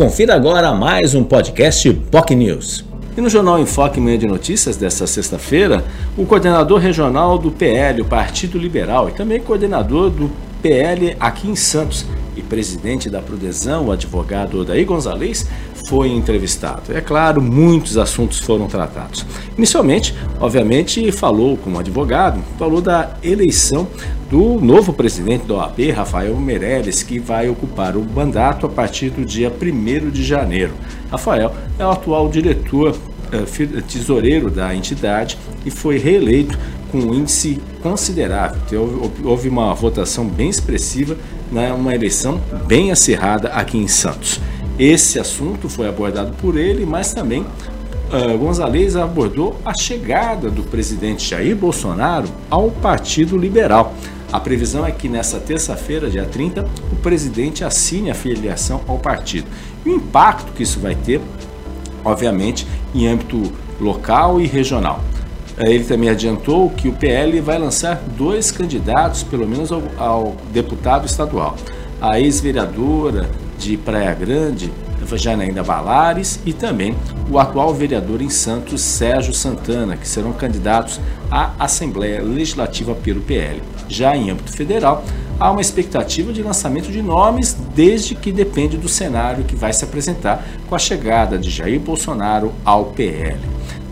Confira agora mais um podcast POC News. E no Jornal Enfoque Manhã de Notícias desta sexta-feira, o coordenador regional do PL, o Partido Liberal, e também coordenador do PL aqui em Santos e presidente da Prudesão, o advogado Odaí Gonzalez, foi entrevistado. É claro, muitos assuntos foram tratados. Inicialmente, obviamente, falou como advogado, falou da eleição do novo presidente da OAB, Rafael Meirelles, que vai ocupar o mandato a partir do dia 1 de janeiro. Rafael é o atual diretor tesoureiro da entidade e foi reeleito com um índice considerável. Houve uma votação bem expressiva, né, uma eleição bem acirrada aqui em Santos. Esse assunto foi abordado por ele, mas também uh, Gonzalez abordou a chegada do presidente Jair Bolsonaro ao Partido Liberal. A previsão é que nessa terça-feira, dia 30, o presidente assine a filiação ao partido. E o impacto que isso vai ter, obviamente, em âmbito local e regional. Eh, ele também adiantou que o PL vai lançar dois candidatos, pelo menos ao, ao deputado estadual. A ex-vereadora de Praia Grande, Janaína Balares, e também o atual vereador em Santos, Sérgio Santana, que serão candidatos à Assembleia Legislativa pelo PL. Já em âmbito federal, há uma expectativa de lançamento de nomes, desde que depende do cenário que vai se apresentar com a chegada de Jair Bolsonaro ao PL.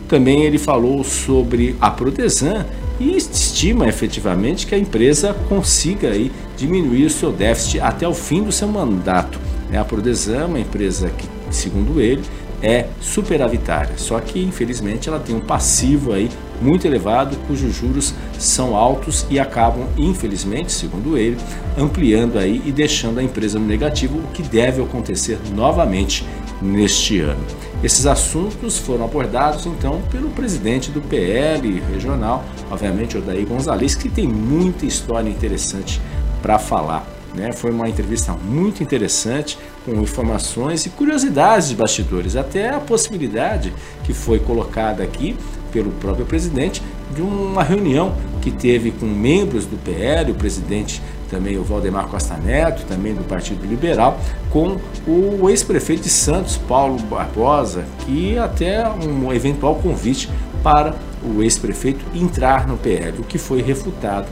Também ele falou sobre a Prodesan e estima efetivamente que a empresa consiga aí diminuir o seu déficit até o fim do seu mandato. A Prodesan, uma empresa que, segundo ele, é superavitária, só que infelizmente ela tem um passivo aí muito elevado, cujos juros são altos e acabam, infelizmente, segundo ele, ampliando aí e deixando a empresa no negativo, o que deve acontecer novamente neste ano. Esses assuntos foram abordados então pelo presidente do PL regional, obviamente o Daí Gonzalez, que tem muita história interessante para falar. Né? Foi uma entrevista muito interessante, com informações e curiosidades de bastidores, até a possibilidade que foi colocada aqui pelo próprio presidente de uma reunião que teve com membros do PL, o presidente também o Valdemar Costa Neto, também do Partido Liberal, com o ex-prefeito de Santos, Paulo Barbosa, que até um eventual convite para o ex-prefeito entrar no PL, o que foi refutado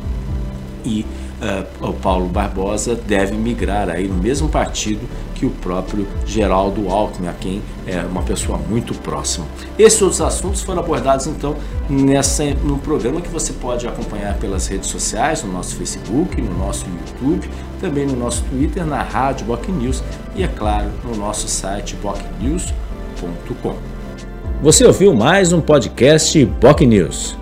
e uh, o Paulo Barbosa deve migrar aí no mesmo partido que o próprio Geraldo Alckmin, a quem é uma pessoa muito próxima. Esses outros assuntos foram abordados então nessa, no programa que você pode acompanhar pelas redes sociais, no nosso Facebook, no nosso YouTube, também no nosso Twitter, na Rádio Boc News e, é claro, no nosso site bocnews.com. Você ouviu mais um podcast Boc News.